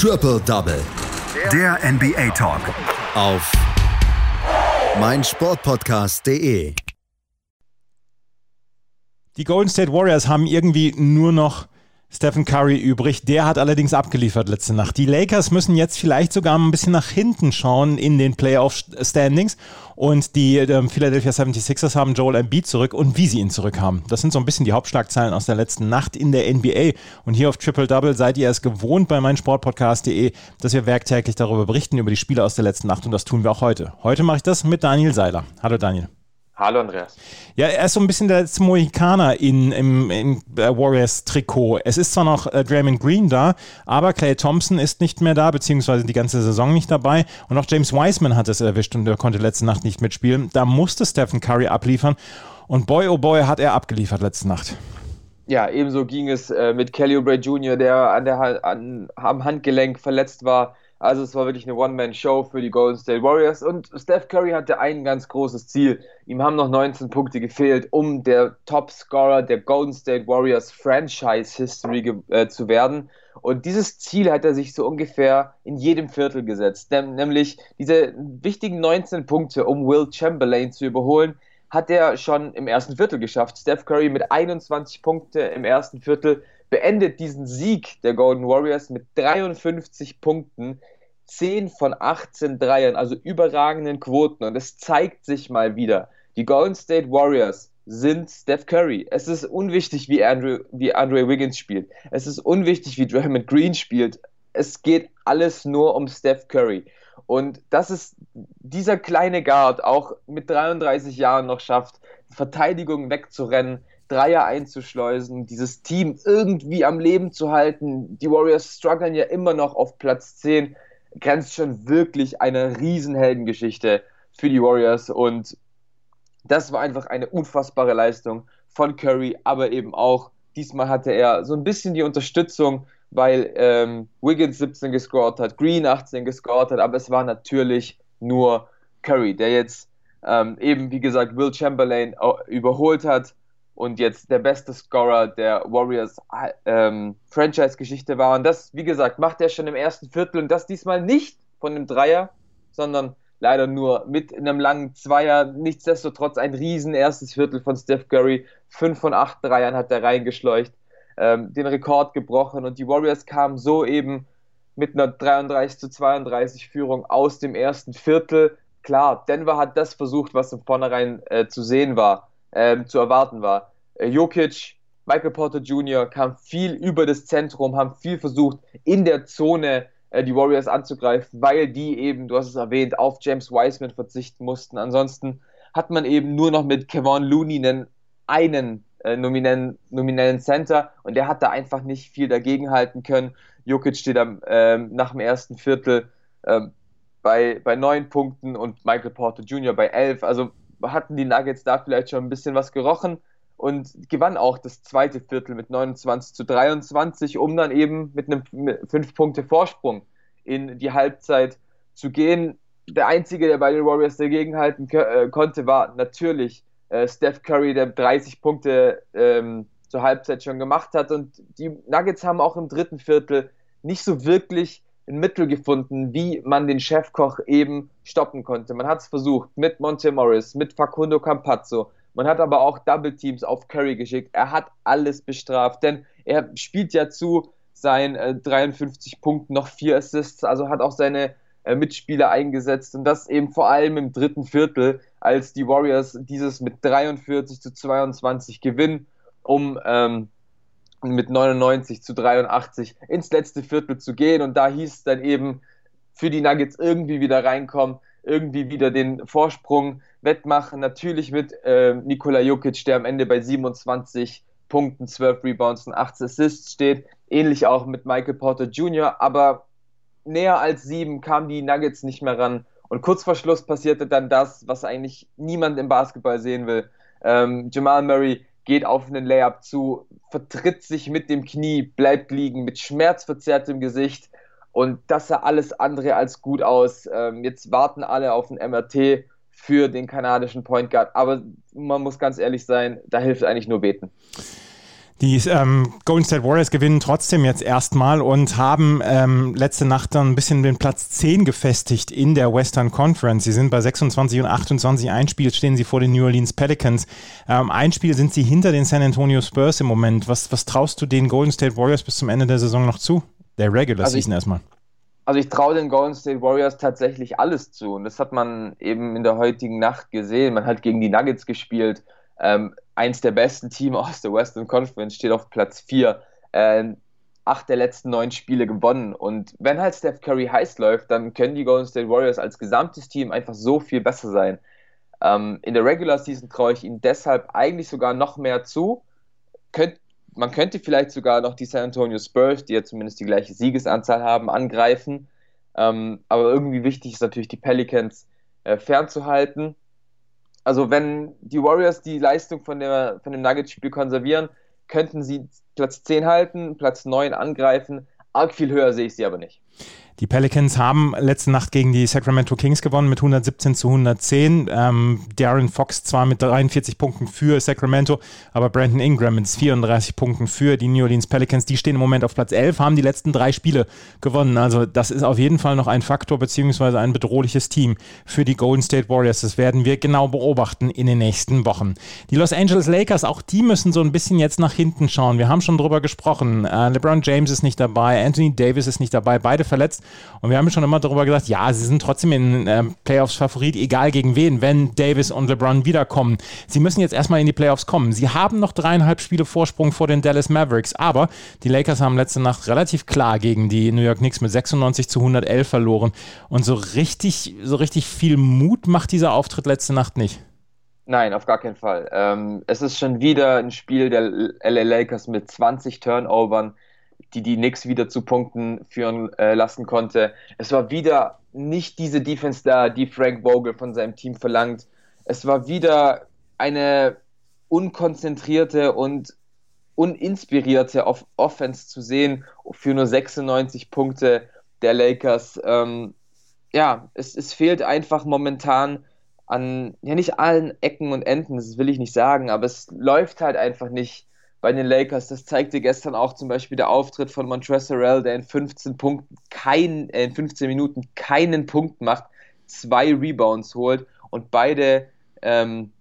Triple Double. Der NBA Talk. Auf meinsportpodcast.de. Die Golden State Warriors haben irgendwie nur noch Stephen Curry übrig. Der hat allerdings abgeliefert letzte Nacht. Die Lakers müssen jetzt vielleicht sogar ein bisschen nach hinten schauen in den Playoff-Standings. Und die äh, Philadelphia 76ers haben Joel Embiid zurück und wie sie ihn zurück haben. Das sind so ein bisschen die Hauptschlagzeilen aus der letzten Nacht in der NBA. Und hier auf Triple Double seid ihr es gewohnt bei meinsportpodcast.de, dass wir werktäglich darüber berichten, über die Spiele aus der letzten Nacht. Und das tun wir auch heute. Heute mache ich das mit Daniel Seiler. Hallo Daniel. Hallo Andreas. Ja, er ist so ein bisschen der Mohikaner in, im, im äh, Warriors-Trikot. Es ist zwar noch äh, Draymond Green da, aber Clay Thompson ist nicht mehr da, beziehungsweise die ganze Saison nicht dabei. Und auch James Wiseman hat es erwischt und er konnte letzte Nacht nicht mitspielen. Da musste Stephen Curry abliefern. Und boy, oh boy, hat er abgeliefert letzte Nacht. Ja, ebenso ging es äh, mit Kelly Oubre Jr., der an der an, am Handgelenk verletzt war. Also es war wirklich eine One-Man-Show für die Golden State Warriors und Steph Curry hatte ein ganz großes Ziel. Ihm haben noch 19 Punkte gefehlt, um der Top-Scorer der Golden State Warriors Franchise-History äh, zu werden. Und dieses Ziel hat er sich so ungefähr in jedem Viertel gesetzt, nämlich diese wichtigen 19 Punkte, um Will Chamberlain zu überholen, hat er schon im ersten Viertel geschafft. Steph Curry mit 21 Punkten im ersten Viertel beendet diesen Sieg der Golden Warriors mit 53 Punkten, 10 von 18 Dreiern, also überragenden Quoten. Und es zeigt sich mal wieder, die Golden State Warriors sind Steph Curry. Es ist unwichtig, wie Andrew, wie Andre Wiggins spielt. Es ist unwichtig, wie Draymond Green spielt. Es geht alles nur um Steph Curry. Und dass es dieser kleine Guard auch mit 33 Jahren noch schafft, Verteidigung wegzurennen, Dreier einzuschleusen, dieses Team irgendwie am Leben zu halten. Die Warriors strugglen ja immer noch auf Platz 10. Grenzt schon wirklich eine Riesenheldengeschichte für die Warriors und das war einfach eine unfassbare Leistung von Curry, aber eben auch diesmal hatte er so ein bisschen die Unterstützung, weil ähm, Wiggins 17 gescored hat, Green 18 gescored hat, aber es war natürlich nur Curry, der jetzt ähm, eben, wie gesagt, Will Chamberlain überholt hat und jetzt der beste Scorer der Warriors ähm, Franchise-Geschichte war. Und das, wie gesagt, macht er schon im ersten Viertel und das diesmal nicht von einem Dreier, sondern leider nur mit einem langen Zweier. Nichtsdestotrotz ein riesen erstes Viertel von Steph Curry. Fünf von acht Dreiern hat er reingeschleucht, ähm, den Rekord gebrochen und die Warriors kamen so eben mit einer 33 zu 32 Führung aus dem ersten Viertel. Klar, Denver hat das versucht, was im Vornherein äh, zu sehen war ähm, zu erwarten war. Äh, Jokic, Michael Porter Jr. kam viel über das Zentrum, haben viel versucht, in der Zone äh, die Warriors anzugreifen, weil die eben, du hast es erwähnt, auf James Wiseman verzichten mussten. Ansonsten hat man eben nur noch mit Kevon Looney einen, einen äh, nominellen, nominellen Center und der hat da einfach nicht viel dagegenhalten können. Jokic steht am, ähm, nach dem ersten Viertel ähm, bei, bei neun Punkten und Michael Porter Jr. bei elf. Also hatten die Nuggets da vielleicht schon ein bisschen was gerochen und gewann auch das zweite Viertel mit 29 zu 23, um dann eben mit einem 5 Punkte Vorsprung in die Halbzeit zu gehen. Der einzige, der bei den Warriors dagegenhalten äh, konnte, war natürlich äh, Steph Curry, der 30 Punkte ähm, zur Halbzeit schon gemacht hat. Und die Nuggets haben auch im dritten Viertel nicht so wirklich ein Mittel gefunden, wie man den Chefkoch eben stoppen konnte. Man hat es versucht mit Monte Morris, mit Facundo Campazzo. Man hat aber auch Double Teams auf Curry geschickt. Er hat alles bestraft, denn er spielt ja zu seinen äh, 53 Punkten noch vier Assists, also hat auch seine äh, Mitspieler eingesetzt und das eben vor allem im dritten Viertel, als die Warriors dieses mit 43 zu 22 gewinnen, um ähm, mit 99 zu 83 ins letzte Viertel zu gehen. Und da hieß es dann eben für die Nuggets irgendwie wieder reinkommen, irgendwie wieder den Vorsprung wettmachen. Natürlich mit äh, Nikola Jokic, der am Ende bei 27 Punkten, 12 Rebounds und 8 Assists steht. Ähnlich auch mit Michael Porter Jr., aber näher als sieben kamen die Nuggets nicht mehr ran. Und kurz vor Schluss passierte dann das, was eigentlich niemand im Basketball sehen will. Ähm, Jamal Murray geht auf einen Layup zu, vertritt sich mit dem Knie, bleibt liegen mit schmerzverzerrtem Gesicht und das sah alles andere als gut aus. Ähm, jetzt warten alle auf ein MRT für den kanadischen Point Guard, aber man muss ganz ehrlich sein, da hilft eigentlich nur beten. Die ähm, Golden State Warriors gewinnen trotzdem jetzt erstmal und haben ähm, letzte Nacht dann ein bisschen den Platz 10 gefestigt in der Western Conference. Sie sind bei 26 und 28. Ein Spiel stehen sie vor den New Orleans Pelicans. Ähm, ein Spiel sind sie hinter den San Antonio Spurs im Moment. Was, was traust du den Golden State Warriors bis zum Ende der Saison noch zu? Der Regular also Season erstmal. Also ich traue den Golden State Warriors tatsächlich alles zu. Und das hat man eben in der heutigen Nacht gesehen. Man hat gegen die Nuggets gespielt. Ähm, eins der besten Teams aus der Western Conference, steht auf Platz 4. Äh, acht der letzten neun Spiele gewonnen. Und wenn halt Steph Curry heiß läuft, dann können die Golden State Warriors als gesamtes Team einfach so viel besser sein. Ähm, in der Regular Season traue ich ihnen deshalb eigentlich sogar noch mehr zu. Könnt, man könnte vielleicht sogar noch die San Antonio Spurs, die ja zumindest die gleiche Siegesanzahl haben, angreifen. Ähm, aber irgendwie wichtig ist natürlich die Pelicans äh, fernzuhalten also wenn die Warriors die Leistung von, der, von dem Nuggets-Spiel konservieren, könnten sie Platz 10 halten, Platz 9 angreifen. Arg viel höher sehe ich sie aber nicht. Die Pelicans haben letzte Nacht gegen die Sacramento Kings gewonnen mit 117 zu 110. Ähm, Darren Fox zwar mit 43 Punkten für Sacramento, aber Brandon Ingram mit 34 Punkten für die New Orleans Pelicans. Die stehen im Moment auf Platz 11, haben die letzten drei Spiele gewonnen. Also das ist auf jeden Fall noch ein Faktor beziehungsweise ein bedrohliches Team für die Golden State Warriors. Das werden wir genau beobachten in den nächsten Wochen. Die Los Angeles Lakers, auch die müssen so ein bisschen jetzt nach hinten schauen. Wir haben schon drüber gesprochen. Äh, LeBron James ist nicht dabei, Anthony Davis ist nicht dabei, beide verletzt. Und wir haben schon immer darüber gesagt, ja, sie sind trotzdem in äh, Playoffs Favorit, egal gegen wen, wenn Davis und LeBron wiederkommen. Sie müssen jetzt erstmal in die Playoffs kommen. Sie haben noch dreieinhalb Spiele Vorsprung vor den Dallas Mavericks, aber die Lakers haben letzte Nacht relativ klar gegen die New York Knicks mit 96 zu 111 verloren. Und so richtig, so richtig viel Mut macht dieser Auftritt letzte Nacht nicht. Nein, auf gar keinen Fall. Ähm, es ist schon wieder ein Spiel der LA Lakers mit 20 Turnovern die die Knicks wieder zu Punkten führen äh, lassen konnte. Es war wieder nicht diese Defense da, die Frank Vogel von seinem Team verlangt. Es war wieder eine unkonzentrierte und uninspirierte Off Offense zu sehen für nur 96 Punkte der Lakers. Ähm, ja, es, es fehlt einfach momentan an, ja nicht allen Ecken und Enden, das will ich nicht sagen, aber es läuft halt einfach nicht bei den Lakers. Das zeigte gestern auch zum Beispiel der Auftritt von Montrezl Harrell, der in 15 Punkten kein, äh, in 15 Minuten keinen Punkt macht, zwei Rebounds holt und beide ähm,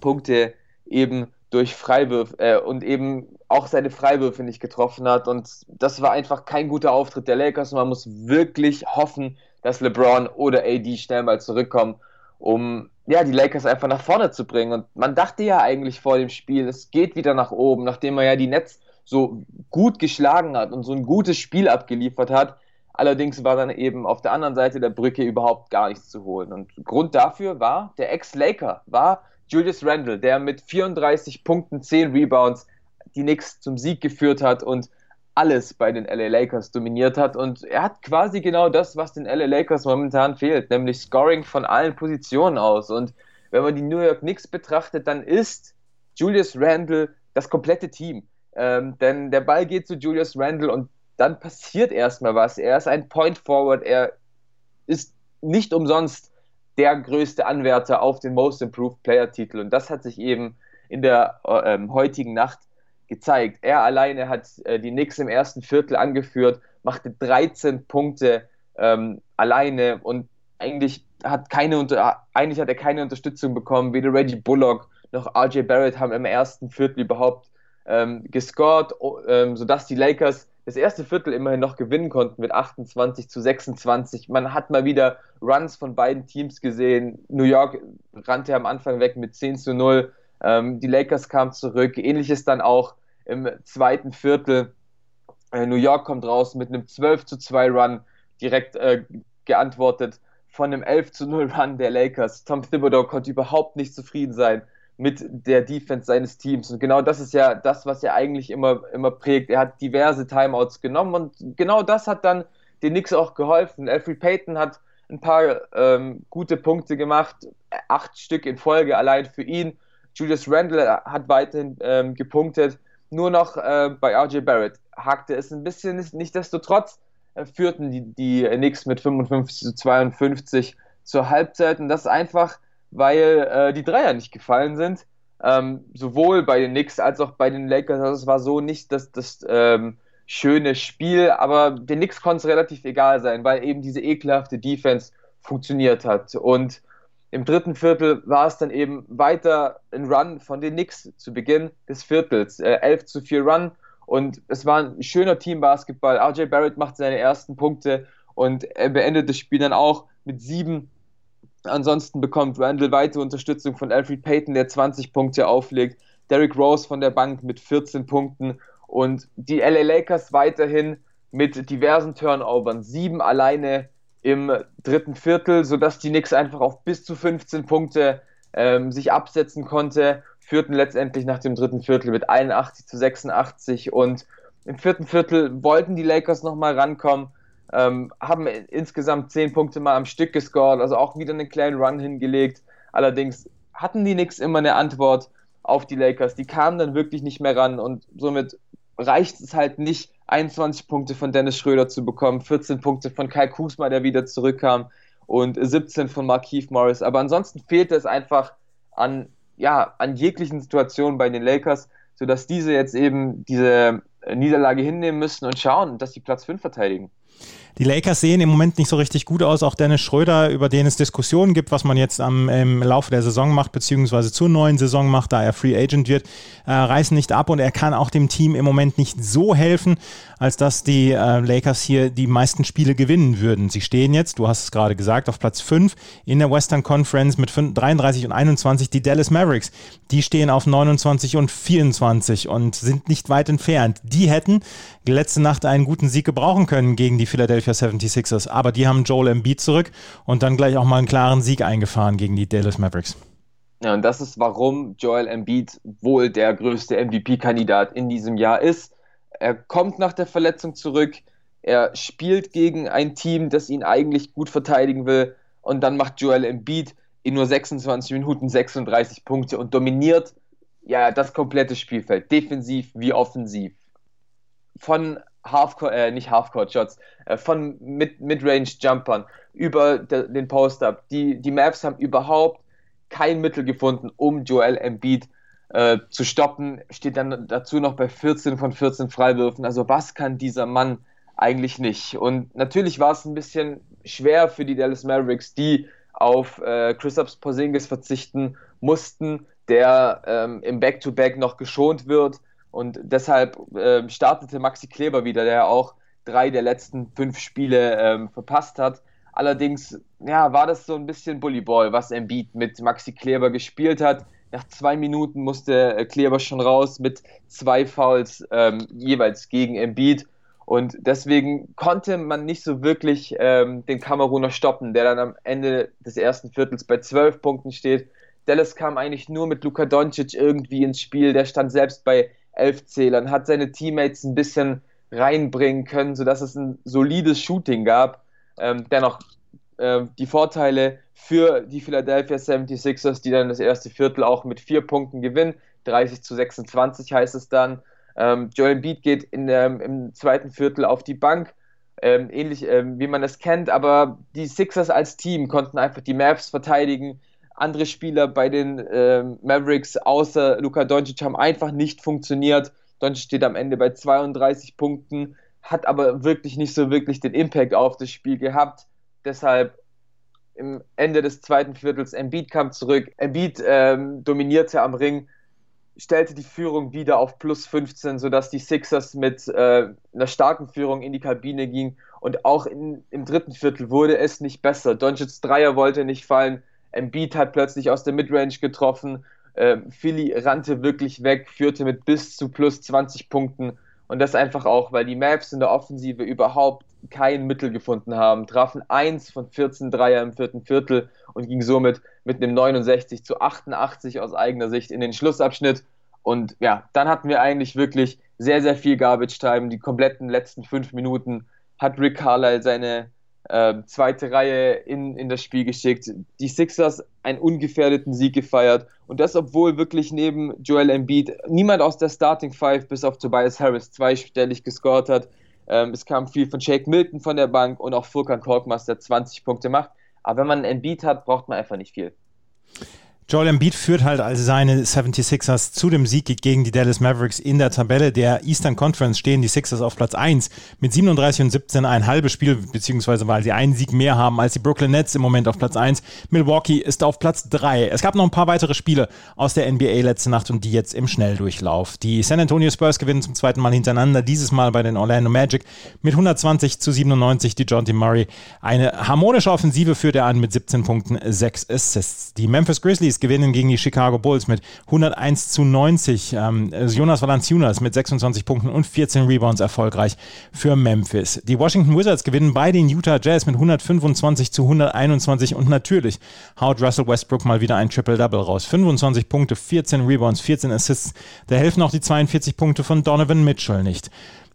Punkte eben durch Freiwürfe äh, und eben auch seine Freiwürfe nicht getroffen hat. Und das war einfach kein guter Auftritt der Lakers. Und man muss wirklich hoffen, dass LeBron oder AD schnell mal zurückkommen, um ja, die Lakers einfach nach vorne zu bringen. Und man dachte ja eigentlich vor dem Spiel, es geht wieder nach oben, nachdem man ja die Nets so gut geschlagen hat und so ein gutes Spiel abgeliefert hat. Allerdings war dann eben auf der anderen Seite der Brücke überhaupt gar nichts zu holen. Und Grund dafür war der Ex-Laker, war Julius Randle, der mit 34 Punkten, 10 Rebounds die Knicks zum Sieg geführt hat und alles bei den LA Lakers dominiert hat. Und er hat quasi genau das, was den LA Lakers momentan fehlt, nämlich Scoring von allen Positionen aus. Und wenn man die New York Knicks betrachtet, dann ist Julius Randle das komplette Team. Ähm, denn der Ball geht zu Julius Randle und dann passiert erstmal was. Er ist ein Point Forward, er ist nicht umsonst der größte Anwärter auf den Most Improved Player Titel. Und das hat sich eben in der äh, heutigen Nacht gezeigt. Er alleine hat äh, die Knicks im ersten Viertel angeführt, machte 13 Punkte ähm, alleine und eigentlich hat, keine, eigentlich hat er keine Unterstützung bekommen. Weder Reggie Bullock noch RJ Barrett haben im ersten Viertel überhaupt ähm, gescored, ähm, sodass die Lakers das erste Viertel immerhin noch gewinnen konnten mit 28 zu 26. Man hat mal wieder Runs von beiden Teams gesehen. New York rannte am Anfang weg mit 10 zu 0. Ähm, die Lakers kamen zurück. Ähnliches dann auch im zweiten Viertel. Äh, New York kommt raus mit einem 12 zu 2 Run, direkt äh, geantwortet von einem 11 zu 0 Run der Lakers. Tom Thibodeau konnte überhaupt nicht zufrieden sein mit der Defense seines Teams. Und genau das ist ja das, was er eigentlich immer, immer prägt. Er hat diverse Timeouts genommen und genau das hat dann den Knicks auch geholfen. Alfred Payton hat ein paar ähm, gute Punkte gemacht, acht Stück in Folge allein für ihn. Julius Randle hat weiterhin ähm, gepunktet. Nur noch äh, bei RJ Barrett hakte es ein bisschen. Nichtsdestotrotz äh, führten die, die Knicks mit 55 zu 52 zur Halbzeit. Und das einfach, weil äh, die Dreier nicht gefallen sind. ähm, sowohl bei den Knicks als auch bei den Lakers. Also es war so nicht das, das ähm, schöne Spiel, aber den Knicks konnte es relativ egal sein, weil eben diese ekelhafte Defense funktioniert hat. Und im dritten Viertel war es dann eben weiter ein Run von den Knicks zu Beginn des Viertels. Äh, 11 zu 4 Run und es war ein schöner Teambasketball. RJ Barrett macht seine ersten Punkte und er beendet das Spiel dann auch mit sieben. Ansonsten bekommt Randall weitere Unterstützung von Alfred Payton, der 20 Punkte auflegt. Derrick Rose von der Bank mit 14 Punkten und die LA Lakers weiterhin mit diversen Turnovern. Sieben alleine im dritten Viertel, sodass die Knicks einfach auf bis zu 15 Punkte ähm, sich absetzen konnte, führten letztendlich nach dem dritten Viertel mit 81 zu 86 und im vierten Viertel wollten die Lakers nochmal rankommen, ähm, haben insgesamt 10 Punkte mal am Stück gescored, also auch wieder einen kleinen Run hingelegt. Allerdings hatten die Knicks immer eine Antwort auf die Lakers. Die kamen dann wirklich nicht mehr ran und somit reicht es halt nicht, 21 Punkte von Dennis Schröder zu bekommen, 14 Punkte von Kai Kusma, der wieder zurückkam und 17 von Markeith Morris. Aber ansonsten fehlte es einfach an, ja, an jeglichen Situationen bei den Lakers, sodass diese jetzt eben diese Niederlage hinnehmen müssen und schauen, dass sie Platz 5 verteidigen. Die Lakers sehen im Moment nicht so richtig gut aus. Auch Dennis Schröder, über den es Diskussionen gibt, was man jetzt am, im Laufe der Saison macht, beziehungsweise zur neuen Saison macht, da er Free Agent wird, äh, reißen nicht ab und er kann auch dem Team im Moment nicht so helfen, als dass die äh, Lakers hier die meisten Spiele gewinnen würden. Sie stehen jetzt, du hast es gerade gesagt, auf Platz 5 in der Western Conference mit 33 und 21. Die Dallas Mavericks, die stehen auf 29 und 24 und sind nicht weit entfernt. Die hätten letzte Nacht einen guten Sieg gebrauchen können gegen die Philadelphia 76ers. Aber die haben Joel Embiid zurück und dann gleich auch mal einen klaren Sieg eingefahren gegen die Dallas Mavericks. Ja, und das ist, warum Joel Embiid wohl der größte MVP-Kandidat in diesem Jahr ist. Er kommt nach der Verletzung zurück, er spielt gegen ein Team, das ihn eigentlich gut verteidigen will und dann macht Joel Embiid in nur 26 Minuten 36 Punkte und dominiert ja das komplette Spielfeld, defensiv wie offensiv. Von Halfcourt, äh, nicht Halfcourt-Shots, äh, von Mid Midrange-Jumpern über de, den Post-Up. Die, die Mavs haben überhaupt kein Mittel gefunden, um Joel Embiid äh, zu stoppen. Steht dann dazu noch bei 14 von 14 Freiwürfen. Also was kann dieser Mann eigentlich nicht? Und natürlich war es ein bisschen schwer für die Dallas Mavericks, die auf äh, Christoph Porzingis verzichten mussten, der ähm, im Back-to-Back -Back noch geschont wird. Und deshalb äh, startete Maxi Kleber wieder, der auch drei der letzten fünf Spiele ähm, verpasst hat. Allerdings ja, war das so ein bisschen Bullyball, was Embiid mit Maxi Kleber gespielt hat. Nach zwei Minuten musste äh, Kleber schon raus mit zwei Fouls ähm, jeweils gegen Embiid. Und deswegen konnte man nicht so wirklich ähm, den Kameruner stoppen, der dann am Ende des ersten Viertels bei zwölf Punkten steht. Dallas kam eigentlich nur mit Luka Doncic irgendwie ins Spiel. Der stand selbst bei elf Zählern, hat seine Teammates ein bisschen reinbringen können, sodass es ein solides Shooting gab. Ähm, dennoch äh, die Vorteile für die Philadelphia 76ers, die dann das erste Viertel auch mit vier Punkten gewinnen. 30 zu 26 heißt es dann. Ähm, Joel Embiid geht in, ähm, im zweiten Viertel auf die Bank, ähm, ähnlich ähm, wie man es kennt, aber die Sixers als Team konnten einfach die Mavs verteidigen andere Spieler bei den äh, Mavericks außer Luka Doncic haben einfach nicht funktioniert. Doncic steht am Ende bei 32 Punkten, hat aber wirklich nicht so wirklich den Impact auf das Spiel gehabt. Deshalb im Ende des zweiten Viertels Embiid kam zurück. Embiid ähm, dominierte am Ring, stellte die Führung wieder auf plus 15, sodass die Sixers mit äh, einer starken Führung in die Kabine gingen. Und auch in, im dritten Viertel wurde es nicht besser. Doncic's Dreier wollte nicht fallen. Embiid hat plötzlich aus der Midrange getroffen. Äh, Philly rannte wirklich weg, führte mit bis zu plus 20 Punkten. Und das einfach auch, weil die Mavs in der Offensive überhaupt kein Mittel gefunden haben. Trafen 1 von 14 Dreier im vierten Viertel und ging somit mit einem 69 zu 88 aus eigener Sicht in den Schlussabschnitt. Und ja, dann hatten wir eigentlich wirklich sehr, sehr viel Garbage-Time. Die kompletten letzten fünf Minuten hat Rick Carlisle seine äh, zweite Reihe in, in das Spiel geschickt. Die Sixers einen ungefährdeten Sieg gefeiert. Und das, obwohl wirklich neben Joel Embiid niemand aus der Starting Five bis auf Tobias Harris zweistellig gescored hat. Ähm, es kam viel von Jake Milton von der Bank und auch Furkan Korkmaz, der 20 Punkte macht. Aber wenn man einen Embiid hat, braucht man einfach nicht viel. Joel Embiid führt halt also seine 76ers zu dem Sieg gegen die Dallas Mavericks in der Tabelle der Eastern Conference stehen die Sixers auf Platz 1 mit 37 und 17 ein halbes Spiel, beziehungsweise weil sie einen Sieg mehr haben als die Brooklyn Nets im Moment auf Platz 1. Milwaukee ist auf Platz 3. Es gab noch ein paar weitere Spiele aus der NBA letzte Nacht und die jetzt im Schnelldurchlauf. Die San Antonio Spurs gewinnen zum zweiten Mal hintereinander, dieses Mal bei den Orlando Magic mit 120 zu 97. Die John T. Murray eine harmonische Offensive führt er an mit 17 Punkten, 6 Assists. Die Memphis Grizzlies gewinnen gegen die Chicago Bulls mit 101 zu 90. Ähm, Jonas Valanciunas mit 26 Punkten und 14 Rebounds erfolgreich für Memphis. Die Washington Wizards gewinnen bei den Utah Jazz mit 125 zu 121 und natürlich haut Russell Westbrook mal wieder ein Triple-Double raus. 25 Punkte, 14 Rebounds, 14 Assists. Da helfen auch die 42 Punkte von Donovan Mitchell nicht.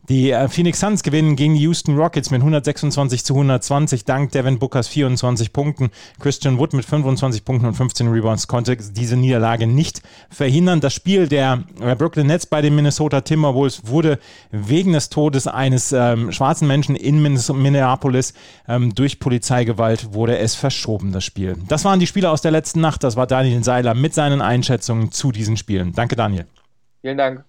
Die äh, Phoenix Suns gewinnen gegen die Houston Rockets mit 126 zu 120 dank Devin Bookers 24 Punkten. Christian Wood mit 25 Punkten und 15 Rebounds konnte diese Niederlage nicht verhindern. Das Spiel der äh, Brooklyn Nets bei den Minnesota Timberwolves wurde wegen des Todes eines ähm, schwarzen Menschen in Minneapolis ähm, durch Polizeigewalt wurde es verschoben, das Spiel. Das waren die Spiele aus der letzten Nacht. Das war Daniel Seiler mit seinen Einschätzungen zu diesen Spielen. Danke, Daniel. Vielen Dank.